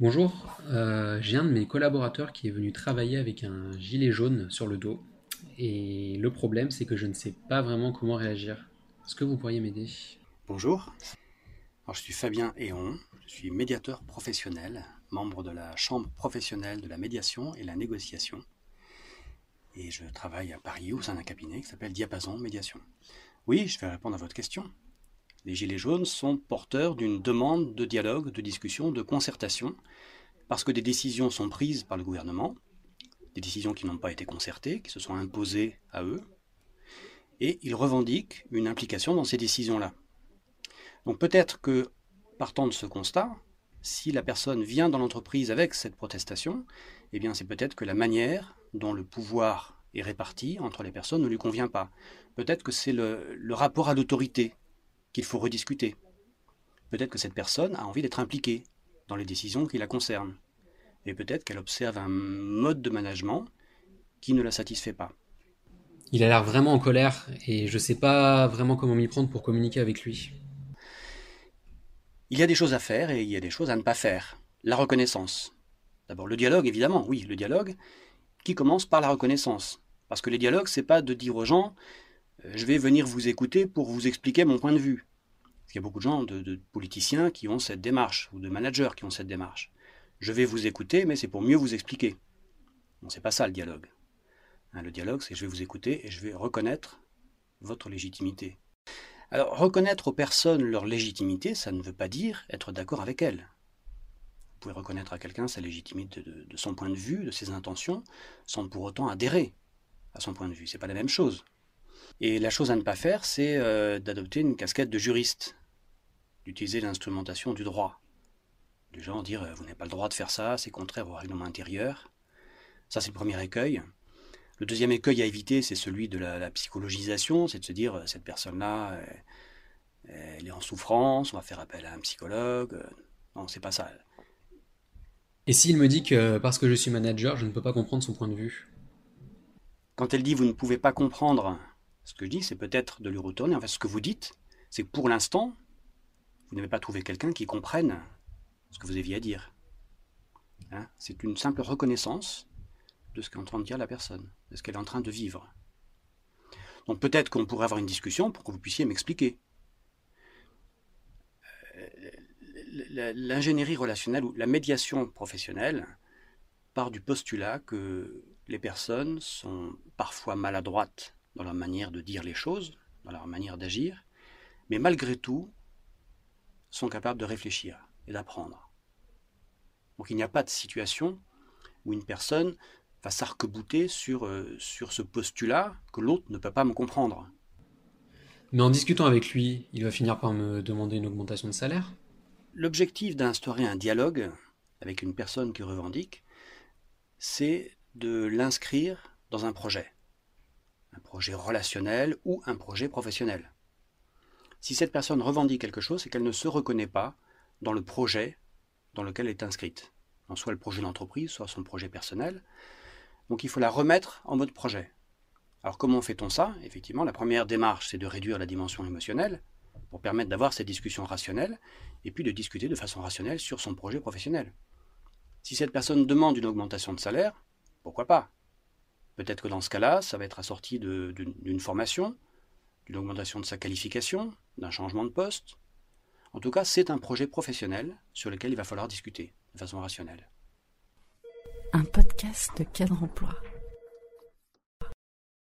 Bonjour, euh, j'ai un de mes collaborateurs qui est venu travailler avec un gilet jaune sur le dos. Et le problème, c'est que je ne sais pas vraiment comment réagir. Est-ce que vous pourriez m'aider? Bonjour, je suis Fabien Héon, je suis médiateur professionnel, membre de la Chambre professionnelle de la médiation et la négociation. Et je travaille à Paris au sein d'un cabinet qui s'appelle Diapason Médiation. Oui, je vais répondre à votre question. Les Gilets jaunes sont porteurs d'une demande de dialogue, de discussion, de concertation, parce que des décisions sont prises par le gouvernement, des décisions qui n'ont pas été concertées, qui se sont imposées à eux, et ils revendiquent une implication dans ces décisions-là. Donc peut-être que, partant de ce constat, si la personne vient dans l'entreprise avec cette protestation, eh bien c'est peut-être que la manière dont le pouvoir est réparti entre les personnes ne lui convient pas. Peut-être que c'est le, le rapport à l'autorité qu'il faut rediscuter. Peut-être que cette personne a envie d'être impliquée dans les décisions qui la concernent. Et peut-être qu'elle observe un mode de management qui ne la satisfait pas. Il a l'air vraiment en colère et je ne sais pas vraiment comment m'y prendre pour communiquer avec lui. Il y a des choses à faire et il y a des choses à ne pas faire. La reconnaissance. D'abord le dialogue, évidemment, oui, le dialogue qui commence par la reconnaissance. Parce que les dialogues, c'est pas de dire aux gens euh, je vais venir vous écouter pour vous expliquer mon point de vue. Il y a beaucoup de gens, de, politiciens qui ont cette démarche, ou de managers qui ont cette démarche. Je vais vous écouter, mais c'est pour mieux vous expliquer. Non, c'est pas ça le dialogue. Hein, le dialogue, c'est je vais vous écouter et je vais reconnaître votre légitimité. Alors, reconnaître aux personnes leur légitimité, ça ne veut pas dire être d'accord avec elles. Vous pouvez reconnaître à quelqu'un sa légitimité de, de, son point de vue, de ses intentions, sans pour autant adhérer à son point de vue. C'est pas la même chose. Et la chose à ne pas faire, c'est euh, d'adopter une casquette de juriste, d'utiliser l'instrumentation du droit. Du genre dire euh, vous n'avez pas le droit de faire ça, c'est contraire au règlement intérieur. Ça, c'est le premier écueil. Le deuxième écueil à éviter, c'est celui de la, psychologisation, c'est de se dire euh, cette personne-là, elle est en souffrance, on va faire appel à un psychologue. Non, c'est pas ça. Et s'il me dit que parce que je suis manager, je ne peux pas comprendre son point de vue? Quand elle dit vous ne pouvez pas comprendre ce que je dis, c'est peut-être de lui retourner. En fait, ce que vous dites, c'est que pour l'instant, vous n'avez pas trouvé quelqu'un qui comprenne ce que vous aviez à dire. Hein? C'est une simple reconnaissance de ce qu'est en train de dire la personne, de ce qu'elle est en train de vivre. Donc peut-être qu'on pourrait avoir une discussion pour que vous puissiez m'expliquer. Euh, l'ingénierie relationnelle ou la médiation professionnelle part du postulat que les personnes sont parfois maladroites dans leur manière de dire les choses, dans leur manière d'agir, mais malgré tout sont capables de réfléchir et d'apprendre. Donc il n'y a pas de situation où une personne va s'arc-bouter sur, euh, sur ce postulat que l'autre ne peut pas me comprendre. Mais en discutant avec lui, il va finir par me demander une augmentation de salaire? L'objectif d'instaurer un dialogue avec une personne qui revendique, c'est de l'inscrire dans un projet un projet relationnel ou un projet professionnel. Si cette personne revendique quelque chose, c'est qu'elle ne se reconnaît pas dans le projet dans lequel elle est inscrite. soit le projet d'entreprise, soit son projet personnel. Donc il faut la remettre en mode projet. Alors comment fait-on ça? Effectivement, la première démarche, c'est de réduire la dimension émotionnelle pour permettre d'avoir cette discussion rationnelle et puis de discuter de façon rationnelle sur son projet professionnel. Si cette personne demande une augmentation de salaire, pourquoi pas? Peut-être que dans ce cas-là, ça va être assorti d'une formation, d'une augmentation de sa qualification, d'un changement de poste. En tout cas, c'est un projet professionnel sur lequel il va falloir discuter de façon rationnelle. Un podcast de cadre emploi.